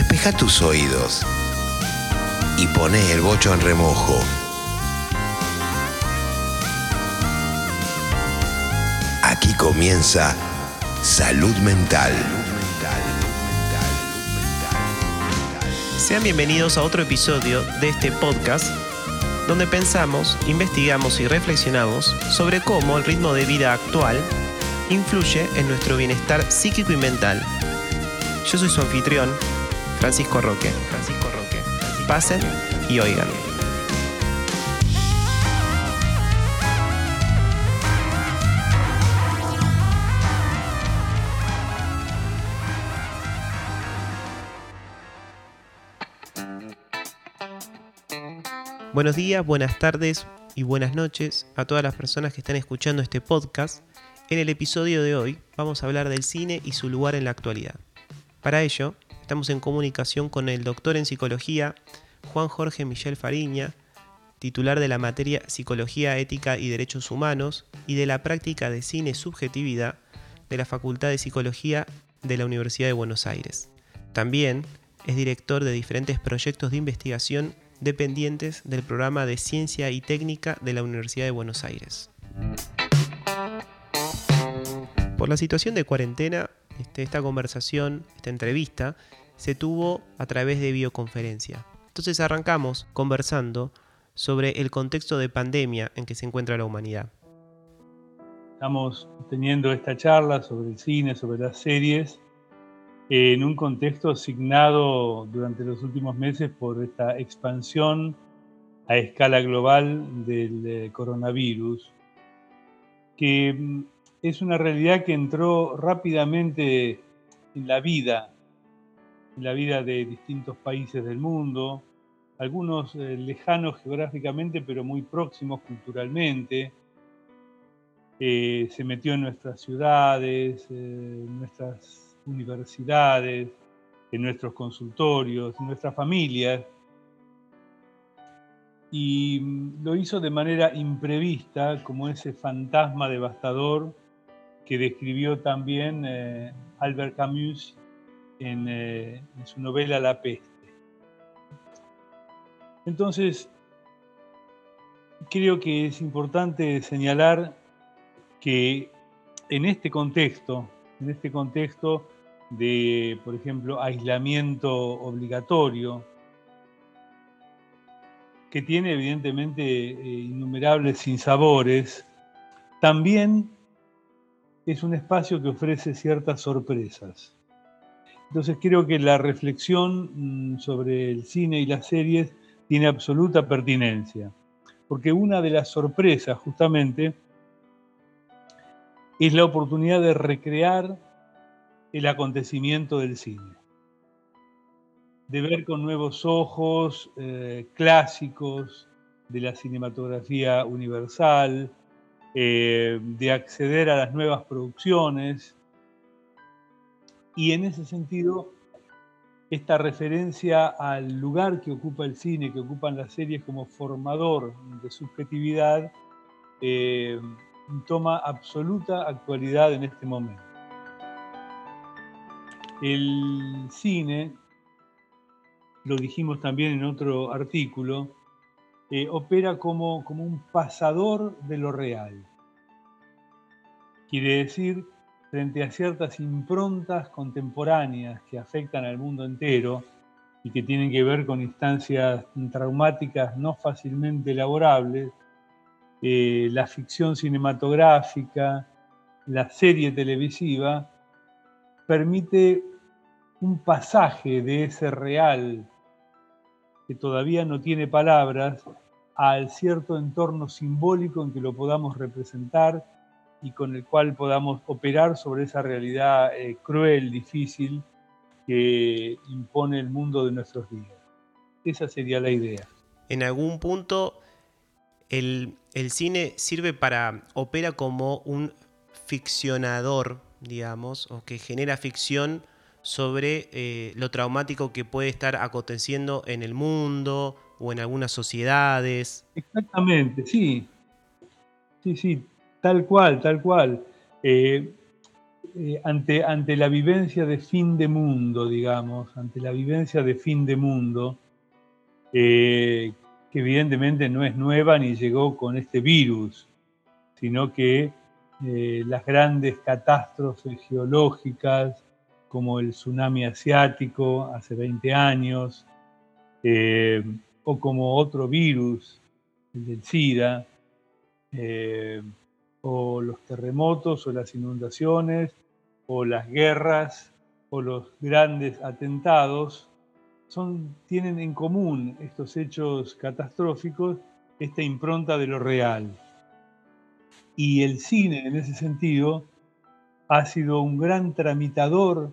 despeja tus oídos y pone el bocho en remojo. Aquí comienza Salud Mental. Sean bienvenidos a otro episodio de este podcast donde pensamos, investigamos y reflexionamos sobre cómo el ritmo de vida actual influye en nuestro bienestar psíquico y mental. Yo soy su anfitrión, Francisco Roque. Francisco Roque. Pasen y oigan. Buenos días, buenas tardes y buenas noches a todas las personas que están escuchando este podcast. En el episodio de hoy vamos a hablar del cine y su lugar en la actualidad. Para ello, estamos en comunicación con el doctor en psicología Juan Jorge Michel Fariña, titular de la materia Psicología Ética y Derechos Humanos y de la práctica de cine subjetividad de la Facultad de Psicología de la Universidad de Buenos Aires. También es director de diferentes proyectos de investigación dependientes del programa de Ciencia y Técnica de la Universidad de Buenos Aires. Por la situación de cuarentena, este, esta conversación, esta entrevista, se tuvo a través de videoconferencia. Entonces arrancamos conversando sobre el contexto de pandemia en que se encuentra la humanidad. Estamos teniendo esta charla sobre el cine, sobre las series, en un contexto asignado durante los últimos meses por esta expansión a escala global del eh, coronavirus, que mm, es una realidad que entró rápidamente en la vida, en la vida de distintos países del mundo, algunos eh, lejanos geográficamente, pero muy próximos culturalmente. Eh, se metió en nuestras ciudades, en nuestras universidades, en nuestros consultorios, en nuestras familias. Y mm, lo hizo de manera imprevista, como ese fantasma devastador que describió también eh, Albert Camus en, eh, en su novela La peste. Entonces, creo que es importante señalar que en este contexto, en este contexto de, por ejemplo, aislamiento obligatorio, que tiene evidentemente eh, innumerables sinsabores, también es un espacio que ofrece ciertas sorpresas. Entonces creo que la reflexión mm, sobre el cine y las series tiene absoluta pertinencia, porque una de las sorpresas justamente es la oportunidad de recrear el acontecimiento del cine. De ver con nuevos ojos eh, clásicos de la cinematografía universal, eh, de acceder a las nuevas producciones. Y en ese sentido, esta referencia al lugar que ocupa el cine, que ocupan las series como formador de subjetividad, eh, toma absoluta actualidad en este momento. El cine, lo dijimos también en otro artículo, eh, opera como, como un pasador de lo real. Quiere decir, frente a ciertas improntas contemporáneas que afectan al mundo entero y que tienen que ver con instancias traumáticas no fácilmente elaborables, eh, la ficción cinematográfica, la serie televisiva, permite un pasaje de ese real que todavía no tiene palabras al cierto entorno simbólico en que lo podamos representar y con el cual podamos operar sobre esa realidad eh, cruel, difícil que impone el mundo de nuestros días. Esa sería la idea. En algún punto el, el cine sirve para, opera como un ficcionador, digamos, o que genera ficción sobre eh, lo traumático que puede estar aconteciendo en el mundo o en algunas sociedades. Exactamente, sí. Sí, sí, tal cual, tal cual. Eh, eh, ante, ante la vivencia de fin de mundo, digamos, ante la vivencia de fin de mundo, que evidentemente no es nueva ni llegó con este virus, sino que las grandes catástrofes geológicas, como el tsunami asiático hace 20 años, o como otro virus, el del SIDA, o los terremotos o las inundaciones o las guerras o los grandes atentados, son, tienen en común estos hechos catastróficos esta impronta de lo real. Y el cine, en ese sentido, ha sido un gran tramitador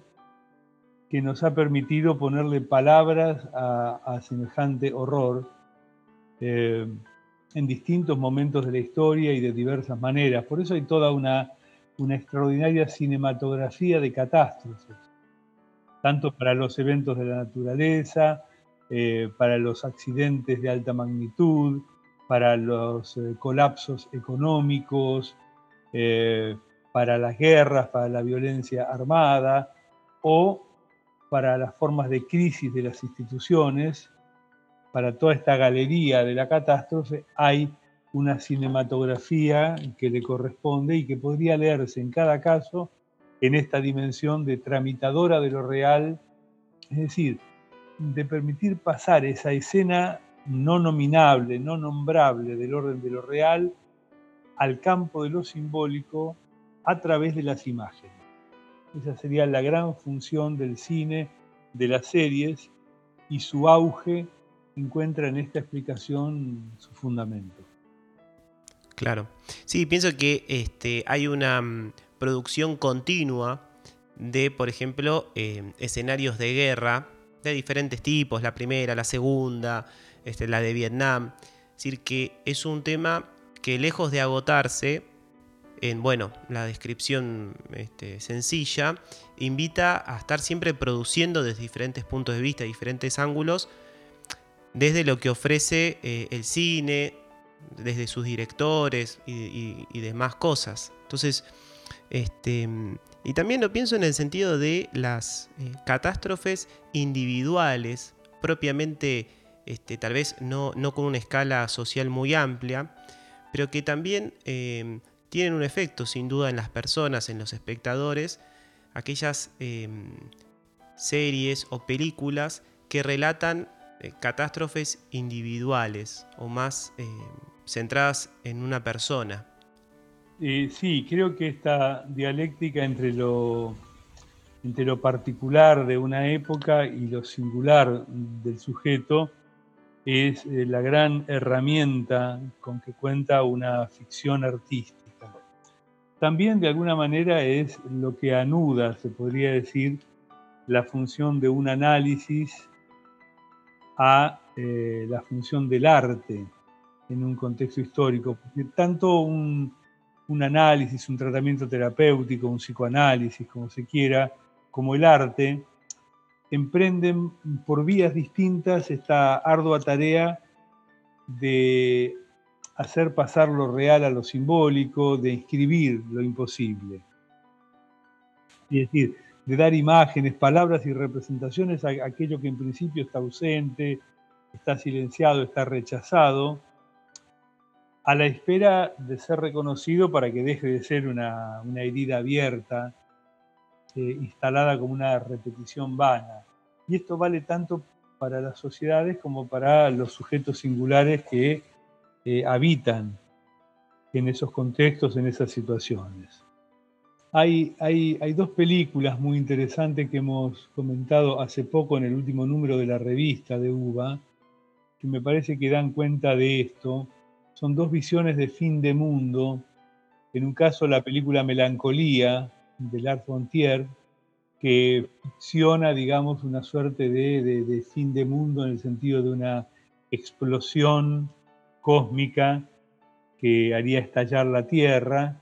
que nos ha permitido ponerle palabras a, semejante horror. Eh, en distintos momentos de la historia y de diversas maneras. Por eso hay toda una, extraordinaria cinematografía de catástrofes, tanto para los eventos de la naturaleza, eh, para los accidentes de alta magnitud, para los eh, colapsos económicos, para las guerras, para la violencia armada o para las formas de crisis de las instituciones para toda esta galería de la catástrofe hay una cinematografía que le corresponde y que podría leerse en cada caso en esta dimensión de tramitadora de lo real, es decir, de permitir pasar esa escena no nominable, no nombrable del orden de lo real al campo de lo simbólico a través de las imágenes. Esa sería la gran función del cine, de las series y su auge encuentra en esta explicación su fundamento. Claro. Sí, pienso que este, hay una mm, producción continua de, por ejemplo, eh, escenarios de guerra de diferentes tipos, la primera, la segunda, este, la de Vietnam. Es decir, que es un tema que lejos de agotarse en, bueno, la descripción este, sencilla, invita a estar siempre produciendo desde diferentes puntos de vista, diferentes ángulos, desde lo que ofrece eh, el cine, desde sus directores y, demás cosas. Entonces, este, y también lo pienso en el sentido de las eh, catástrofes individuales, propiamente, este, tal vez no, no, con una escala social muy amplia, pero que también em, tienen un efecto sin duda en las personas, en los espectadores, aquellas em, series o películas que relatan eh, catástrofes individuales o más eh, centradas en una persona. Eh, sí, creo que esta dialéctica entre lo, entre lo particular de una época y lo singular del sujeto es la gran herramienta con que cuenta una ficción artística. También de alguna manera es lo que anuda, se podría decir, la función de un análisis a eh, la función del arte en un contexto histórico. tanto un, análisis, un tratamiento terapéutico, un psicoanálisis, como se quiera, como el arte, emprenden por vías distintas esta ardua tarea de hacer pasar lo real a lo simbólico, de inscribir lo imposible. Es decir, de dar imágenes, palabras y representaciones a aquello que en principio está ausente, está silenciado, está rechazado, a la espera de ser reconocido para que deje de ser una, herida abierta, eh, instalada como una repetición vana. Y esto vale tanto para las sociedades como para los sujetos singulares que eh, habitan en esos contextos, en esas situaciones. Hay, dos películas muy interesantes que hemos comentado hace poco en el último número de la revista de UBA, que me parece que dan cuenta de esto. Son dos visiones de fin de mundo. En un caso, la película Melancolía de Lars Fontier, que ficciona, digamos, una suerte de, de fin de mundo en el sentido de una explosión cósmica que haría estallar la Tierra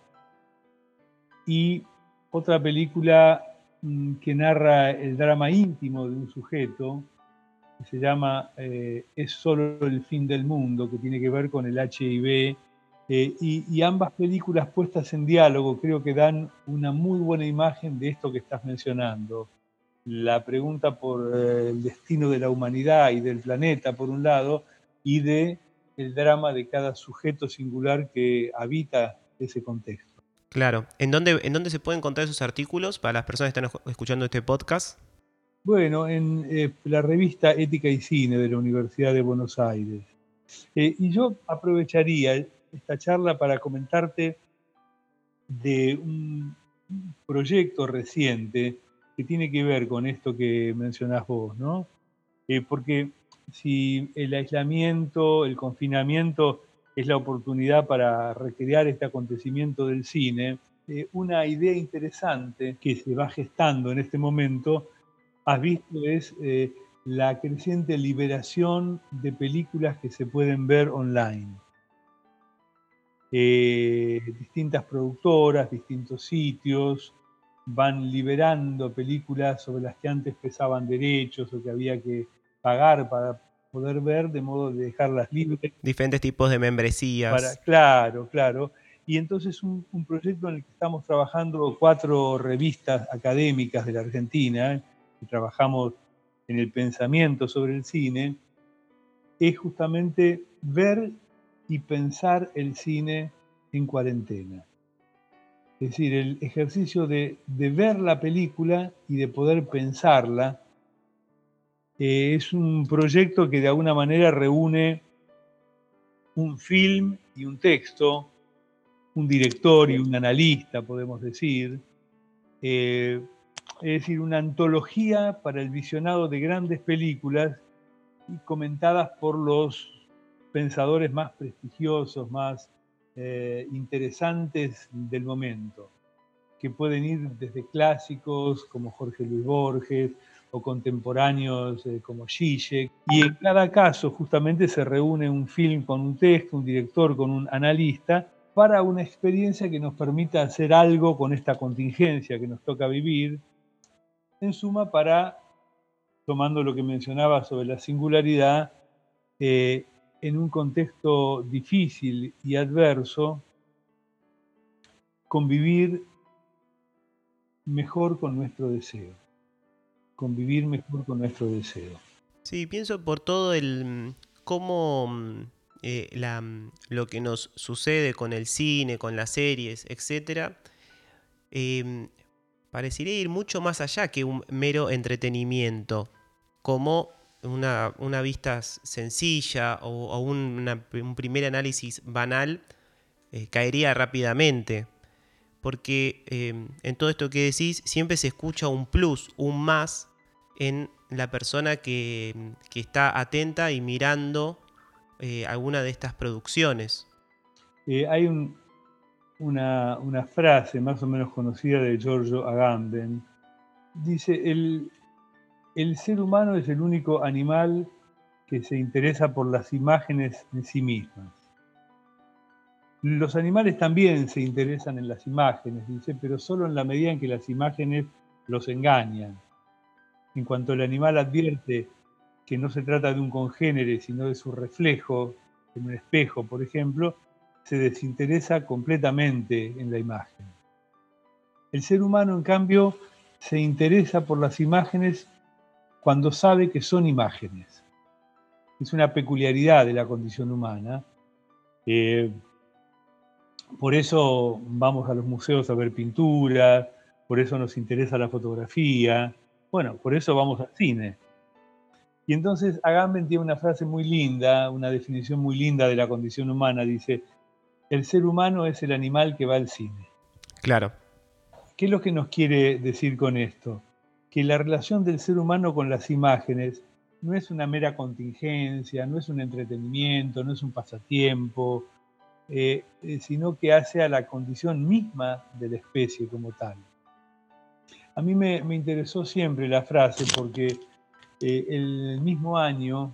y otra película mm, que narra el drama íntimo de un sujeto, que se llama eh, Es solo el fin del mundo, que tiene que ver con el HIV Eh, y, ambas películas puestas en diálogo creo que dan una muy buena imagen de esto que estás mencionando. La pregunta por eh, el destino de la humanidad y del planeta, por un lado, y de el drama de cada sujeto singular que habita ese contexto. Claro. ¿En dónde, ¿En dónde se pueden encontrar esos artículos para las personas que están escuchando este podcast? Bueno, en eh, la revista Ética y Cine de la Universidad de Buenos Aires. y yo aprovecharía esta charla para comentarte de un proyecto reciente que tiene que ver con esto que mencionás vos, ¿no? Eh, porque si el aislamiento, el confinamiento es la oportunidad para recrear este acontecimiento del cine, eh, una idea interesante que se va gestando en este momento, has visto, es eh, la creciente liberación de películas que se pueden ver online. Eh, distintas productoras, distintos sitios, van liberando películas sobre las que antes pesaban derechos o que había que pagar para poder ver, de modo de dejarlas libres. Diferentes tipos de membresías. claro, claro. Y entonces un, un, proyecto en el que estamos trabajando cuatro revistas académicas de la Argentina, y trabajamos en el pensamiento sobre el cine, es justamente ver y pensar el cine en cuarentena. Es decir, el ejercicio de, ver la película y de poder pensarla eh, es un proyecto que de alguna manera reúne un film y un texto, un director y un analista, podemos decir. Eh, es decir, una antología para el visionado de grandes películas y comentadas por los pensadores más prestigiosos, más eh, interesantes del momento, que pueden ir desde clásicos como Jorge Luis Borges o contemporáneos eh, como Zizek. Y en cada caso justamente se reúne un film con un texto, un director con un analista, para una experiencia que nos permita hacer algo con esta contingencia que nos toca vivir. En suma, para, tomando lo que mencionaba sobre la singularidad, eh, en un contexto difícil y adverso, convivir mejor con nuestro deseo. Convivir mejor con nuestro deseo. Sí, pienso por todo el cómo eh, lo que nos sucede con el cine, con las series, etc., em, parecería ir mucho más allá que un mero entretenimiento, como una, vista sencilla o, un primer análisis banal eh, caería rápidamente. Porque em, en todo esto que decís siempre se escucha un plus, un más en la persona que, está atenta y mirando eh, alguna de estas producciones. Eh, hay una, una, frase más o menos conocida de Giorgio Agamben. Dice, el, el ser humano es el único animal que se interesa por las imágenes en sí mismas. Los animales también se interesan en las imágenes, dice, pero solo en la medida en que las imágenes los engañan. En cuanto el animal advierte que no se trata de un congénere, sino de su reflejo en un espejo, por ejemplo, se desinteresa completamente en la imagen. El ser humano, en cambio, se interesa por las imágenes cuando sabe que son imágenes. Es una peculiaridad de la condición humana. Eh, por eso vamos a los museos a ver pinturas, por eso nos interesa la fotografía, bueno, por eso vamos al cine. Y entonces Agamben tiene una frase muy linda, una definición muy linda de la condición humana. Dice, el ser humano es el animal que va al cine. Claro. ¿Qué es lo que nos quiere decir con esto? que la relación del ser humano con las imágenes no es una mera contingencia, no es un entretenimiento, no es un pasatiempo, eh, eh, sino que hace a la condición misma de la especie como tal. A mí me, interesó siempre la frase porque eh, el mismo año,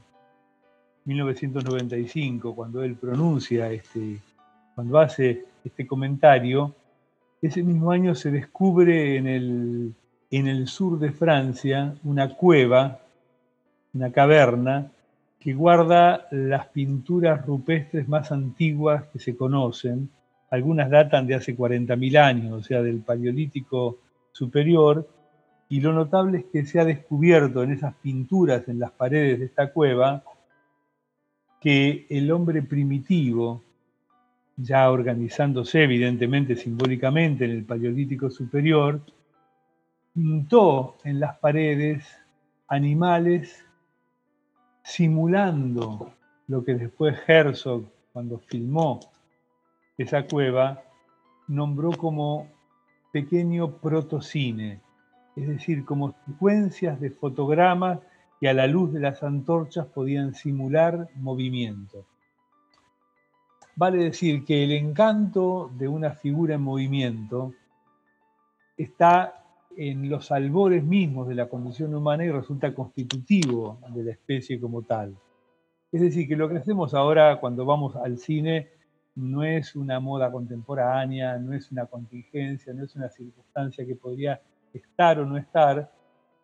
1995, cuando él pronuncia, este, cuando hace este comentario, ese mismo año se descubre en el en el sur de Francia una cueva, una caverna, que guarda las pinturas rupestres más antiguas que se conocen. Algunas datan de hace 40.000 años, o sea, del Paleolítico superior, y lo notable es que se ha descubierto en esas pinturas en las paredes de esta cueva que el hombre primitivo, ya organizándose evidentemente simbólicamente en el Paleolítico superior, pintó en las paredes animales simulando lo que después Herzog, cuando filmó esa cueva, nombró como pequeño protocine, es decir, como secuencias de fotogramas que a la luz de las antorchas podían simular movimiento. Vale decir que el encanto de una figura en movimiento está en los albores mismos de la condición humana y resulta constitutivo de la especie como tal. Es decir, que lo que hacemos ahora cuando vamos al cine no es una moda contemporánea, no es una contingencia, no es una circunstancia que podría estar o no estar,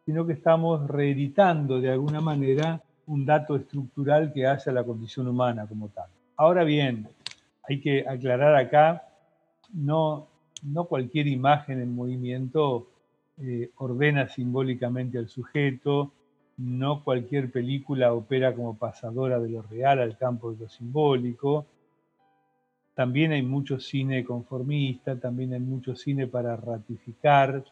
sino que estamos reeditando de alguna manera un dato estructural que hace a la condición humana como tal. Ahora bien, hay que aclarar acá, no, no cualquier imagen en movimiento eh, ordena simbólicamente al sujeto, no cualquier película opera como pasadora de lo real al campo de lo simbólico, también hay mucho cine conformista, también hay mucho cine para ratificar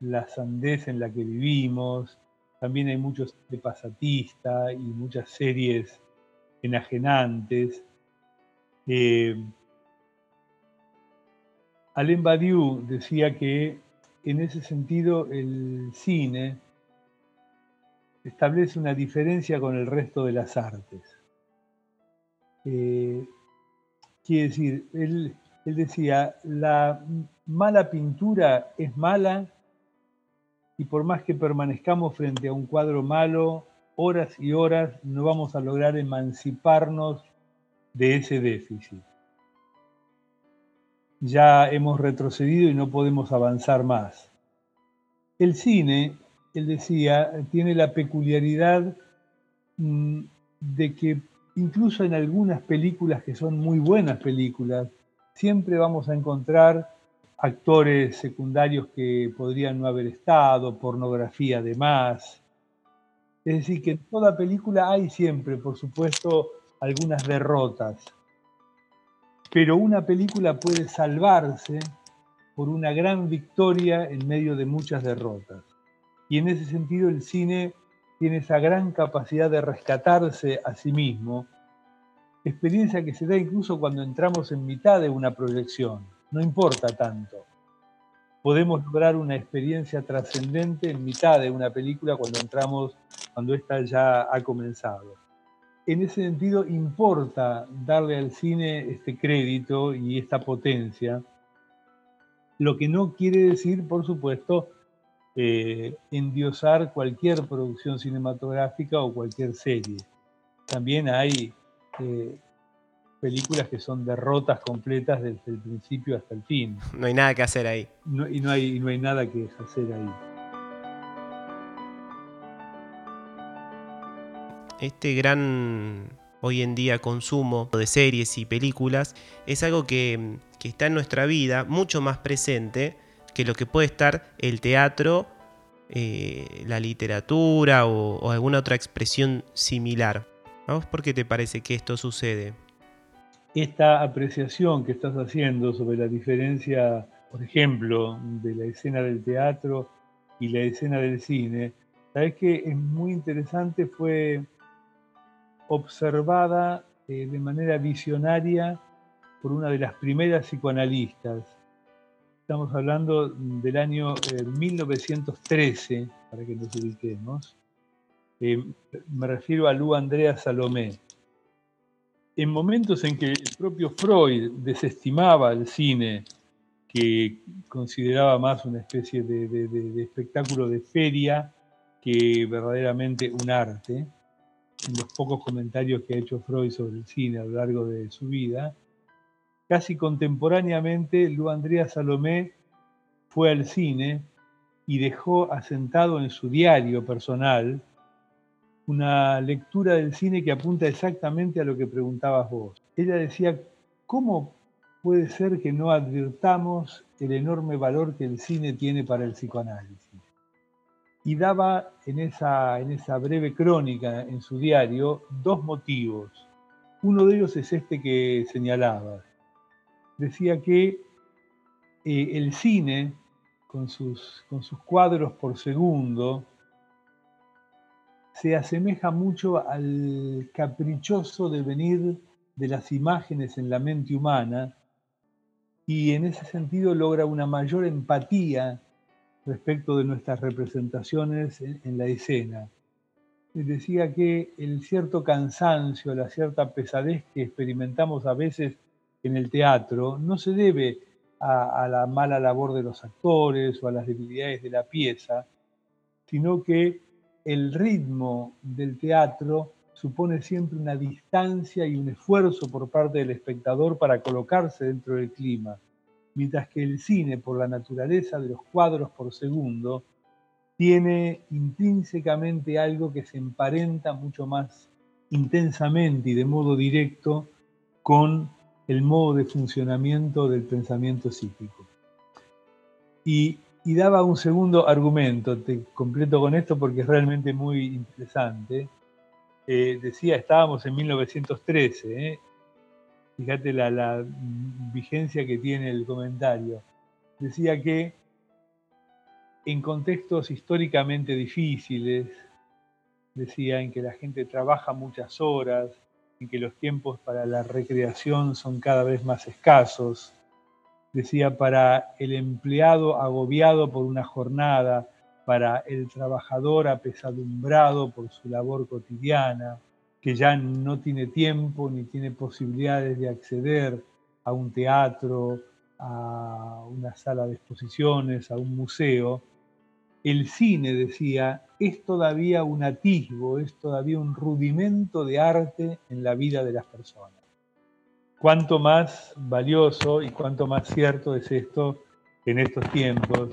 la sandez en la que vivimos, también hay mucho cine pasatista y muchas series enajenantes. Eh, Alain Badiou decía que en ese sentido el cine establece una diferencia con el resto de las artes. Eh, quiere decir, él decía, la mala pintura es mala y por más que permanezcamos frente a un cuadro malo, horas y horas, no vamos a lograr emanciparnos de ese déficit. Ya hemos retrocedido y no podemos avanzar más. El cine, él decía, tiene la peculiaridad mm, de que incluso en algunas películas que son muy buenas películas, siempre vamos a encontrar actores secundarios que podrían no haber estado, pornografía además. Es decir, que en toda película hay siempre, por supuesto, algunas derrotas. Pero una película puede salvarse por una gran victoria en medio de muchas derrotas. Y en ese sentido el cine tiene esa gran capacidad de rescatarse a sí mismo, experiencia que se da incluso cuando entramos en mitad de una proyección no importa tanto. Podemos lograr una experiencia trascendente en mitad de una película cuando entramos, cuando ésta ya ha comenzado. En ese sentido, importa darle al cine este crédito y esta potencia, lo que no quiere decir, por supuesto, eh, endiosar cualquier producción cinematográfica o cualquier serie. También hay eh, películas que son derrotas completas desde el principio hasta el fin. No hay nada que hacer ahí. y no hay, no hay nada que hacer ahí. Este gran hoy en día consumo de series y películas es algo que, está en nuestra vida mucho más presente que lo que puede estar el teatro, eh, la literatura o, alguna otra expresión similar. ¿A vos por qué te parece que esto sucede? esta apreciación que estás haciendo sobre la diferencia, por ejemplo, de la escena del teatro y la escena del cine, sabes que es muy interesante, fue observada eh, de manera visionaria por una de las primeras psicoanalistas. Estamos hablando del año 1913, eh, para que nos ubiquemos. Eh, me refiero a Lu Andrea Salomé en momentos en que el propio Freud desestimaba el cine, que consideraba más una especie de, espectáculo de feria que verdaderamente un arte, en los pocos comentarios que ha hecho Freud sobre el cine a lo largo de su vida, casi contemporáneamente Lu Andrea Salomé fue al cine y dejó asentado en su diario personal una lectura del cine que apunta exactamente a lo que preguntabas vos. Ella decía, ¿cómo puede ser que no advirtamos el enorme valor que el cine tiene para el psicoanálisis? Y daba en esa, en esa breve crónica en su diario dos motivos. Uno de ellos es este que señalaba. Decía que eh, el cine, con sus, con sus cuadros por segundo, se asemeja mucho al caprichoso devenir de las imágenes en la mente humana y en ese sentido logra una mayor empatía respecto de nuestras representaciones en, la escena. Decía que el cierto cansancio, la cierta pesadez que experimentamos a veces en el teatro no se debe a, a la mala labor de los actores o a las debilidades de la pieza, sino que el ritmo del teatro supone siempre una distancia y un esfuerzo por parte del espectador para colocarse dentro del clima, mientras que el cine, por la naturaleza de los cuadros por segundo, tiene intrínsecamente algo que se emparenta mucho más intensamente y de modo directo con el modo de funcionamiento del pensamiento psíquico. Y, daba un segundo argumento, te completo con esto porque es realmente muy interesante, eh, decía, estábamos en 1913, ¿eh? Fíjate la, vigencia que tiene el comentario, decía que en contextos históricamente difíciles, decía en que la gente trabaja muchas horas, en que los tiempos para la recreación son cada vez más escasos, decía para el empleado agobiado por una jornada, para el trabajador apesadumbrado por su labor cotidiana, que ya no tiene tiempo ni tiene posibilidades de acceder a un teatro, a una sala de exposiciones, a un museo, el cine, decía, es todavía un atisbo, es todavía un rudimento de arte en la vida de las personas. Cuánto más valioso y cuánto más cierto es esto en estos tiempos,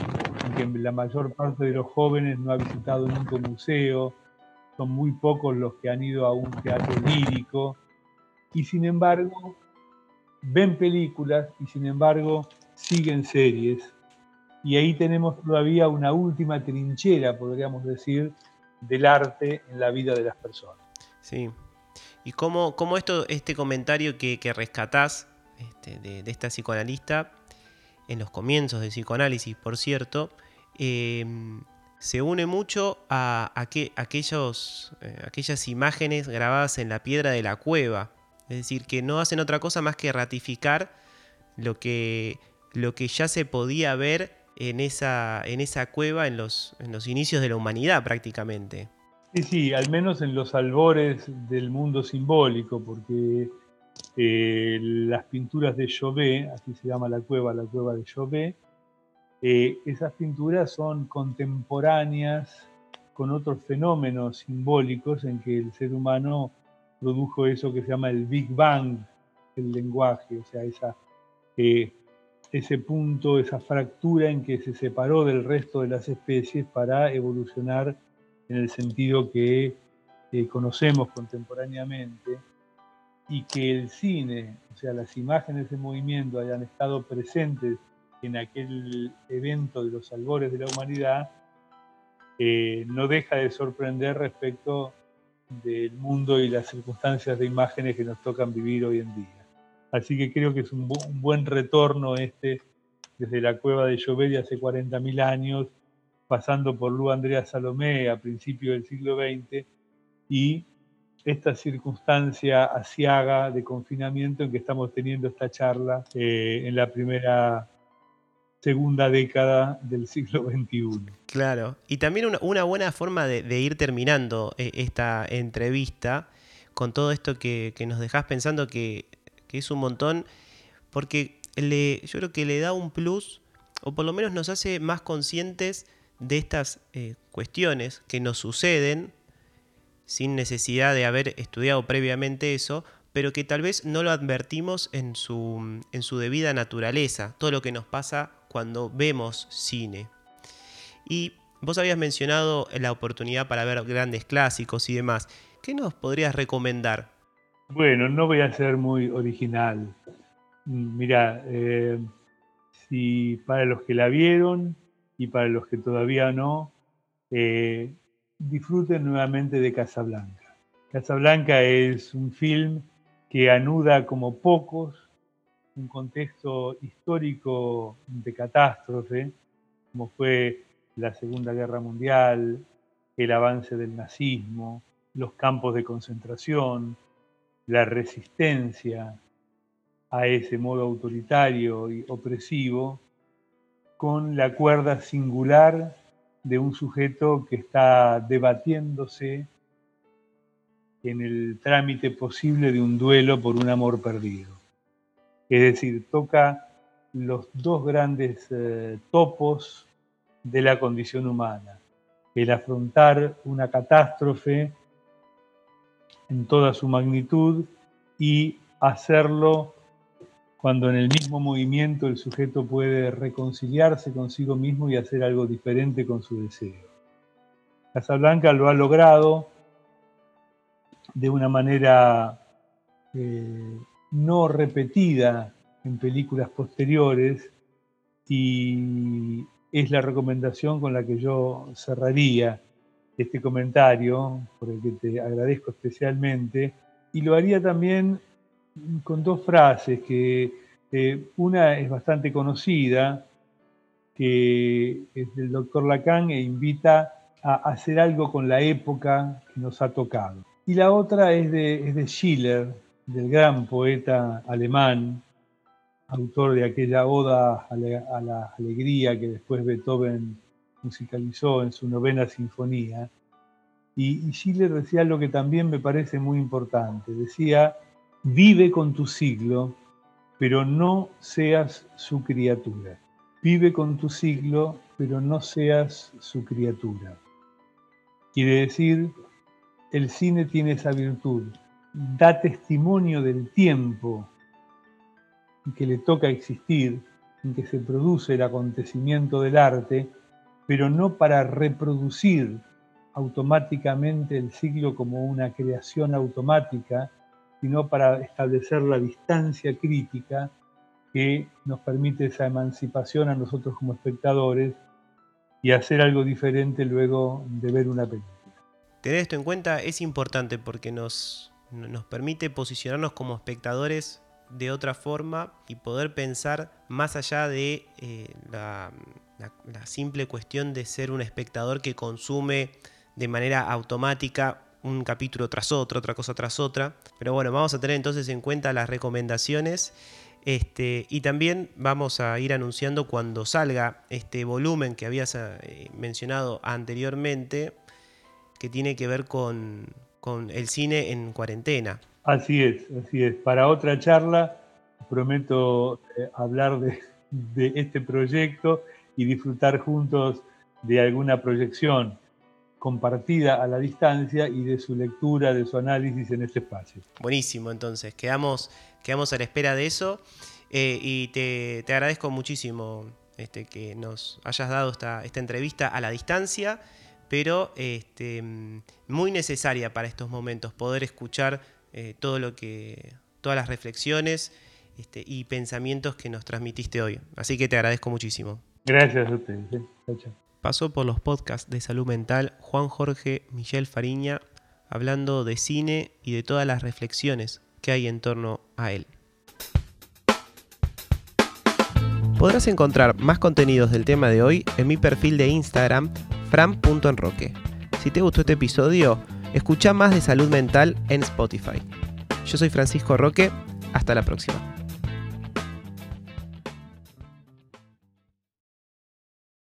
en que la mayor parte de los jóvenes no ha visitado nunca un museo, son muy pocos los que han ido a un teatro lírico, y sin embargo ven películas y sin embargo siguen series. Y ahí tenemos todavía una última trinchera, podríamos decir, del arte en la vida de las personas. Sí. Y cómo, esto, este comentario que, que rescatás este, de, esta psicoanalista en los comienzos del psicoanálisis, por cierto, em, se une mucho a, aquellos, eh, aquellas imágenes grabadas en la piedra de la cueva. Es decir, que no hacen otra cosa más que ratificar lo que, lo que ya se podía ver en esa, en esa cueva en los, en los inicios de la humanidad prácticamente. Sí, sí, al menos en los albores del mundo simbólico, porque eh, las pinturas de Chauvet, así se llama la cueva, la cueva de Chauvet, eh, esas pinturas son contemporáneas con otros fenómenos simbólicos en que el ser humano produjo eso que se llama el Big Bang el lenguaje, o sea, esa, eh, ese punto, esa fractura en que se separó del resto de las especies para evolucionar en el sentido que conocemos contemporáneamente y que el cine, o sea, las imágenes de movimiento hayan estado presentes en aquel evento de los albores de la humanidad, eh, no deja de sorprender respecto del mundo y las circunstancias de imágenes que nos tocan vivir hoy en día. Así que creo que es un, buen retorno este desde la cueva de Llobet hace 40.000 años, pasando por Lu Andrea Salomé a principios del siglo XX y esta circunstancia asiaga de confinamiento en que estamos teniendo esta charla eh, en la primera segunda década del siglo XXI. Claro, y también una, buena forma de, ir terminando eh, esta entrevista con todo esto que, nos dejás pensando que, es un montón, porque yo creo que le da un plus, o por lo menos nos hace más conscientes de estas eh, cuestiones que nos suceden sin necesidad de haber estudiado previamente eso, pero que tal vez no lo advertimos en su, en su debida naturaleza, todo lo que nos pasa cuando vemos cine. Y Vos habías mencionado la oportunidad para ver grandes clásicos y demás. ¿Qué nos podrías recomendar? Bueno, no voy a ser muy original. Mira, eh, si para los que la vieron y para los que todavía no, eh, disfruten nuevamente de Casablanca. Casablanca es un film que anuda como pocos un contexto histórico de catástrofe, como fue la Segunda Guerra Mundial, el avance del nazismo, los campos de concentración, la resistencia a ese modo autoritario y opresivo, con la cuerda singular de un sujeto que está debatiéndose en el trámite posible de un duelo por un amor perdido. Es decir, toca los dos grandes eh, topos de la condición humana, el afrontar una catástrofe en toda su magnitud y hacerlo cuando en el mismo movimiento el sujeto puede reconciliarse consigo mismo y hacer algo diferente con su deseo. Casablanca lo ha logrado de una manera eh, no repetida en películas posteriores y es la recomendación con la que yo cerraría este comentario, por el que te agradezco especialmente, y lo haría también con dos frases, que eh, una es bastante conocida, que es del doctor Lacan e invita a hacer algo con la época que nos ha tocado. Y la otra es de, es de Schiller, del gran poeta alemán, autor de aquella oda a la, alegría que después Beethoven musicalizó en su novena sinfonía. Y, Schiller decía algo que también me parece muy importante. Decía, vive con tu siglo, pero no seas su criatura. Vive con tu siglo, pero no seas su criatura. Quiere decir, el cine tiene esa virtud, da testimonio del tiempo que le toca existir, en que se produce el acontecimiento del arte, pero no para reproducir automáticamente el siglo como una creación automática, sino para establecer la distancia crítica que nos permite esa emancipación a nosotros como espectadores y hacer algo diferente luego de ver una película. Tener esto en cuenta es importante porque nos, nos permite posicionarnos como espectadores de otra forma y poder pensar más allá de eh, la, simple cuestión de ser un espectador que consume de manera automática un capítulo tras otro, otra cosa tras otra. Pero bueno, vamos a tener entonces en cuenta las recomendaciones. Este, y también vamos a ir anunciando cuando salga este volumen que habías eh, mencionado anteriormente, que tiene que ver con, con el cine en cuarentena. Así es, así es. Para otra charla prometo eh, hablar de, de, este proyecto y disfrutar juntos de alguna proyección compartida a la distancia y de su lectura, de su análisis en este espacio. Buenísimo, entonces, quedamos, quedamos a la espera de eso eh, y te, te, agradezco muchísimo este, que nos hayas dado esta, esta entrevista a la distancia pero este, muy necesaria para estos momentos, poder escuchar eh, todo lo que, todas las reflexiones este, y pensamientos que nos transmitiste hoy. Así que te agradezco muchísimo. Gracias a ustedes. ¿eh? Pasó por los podcasts de salud mental Juan Jorge Michel Fariña, hablando de cine y de todas las reflexiones que hay en torno a él. Podrás encontrar más contenidos del tema de hoy en mi perfil de Instagram fran.enroque. Si te gustó este episodio, escucha más de salud mental en Spotify. Yo soy Francisco Roque, hasta la próxima.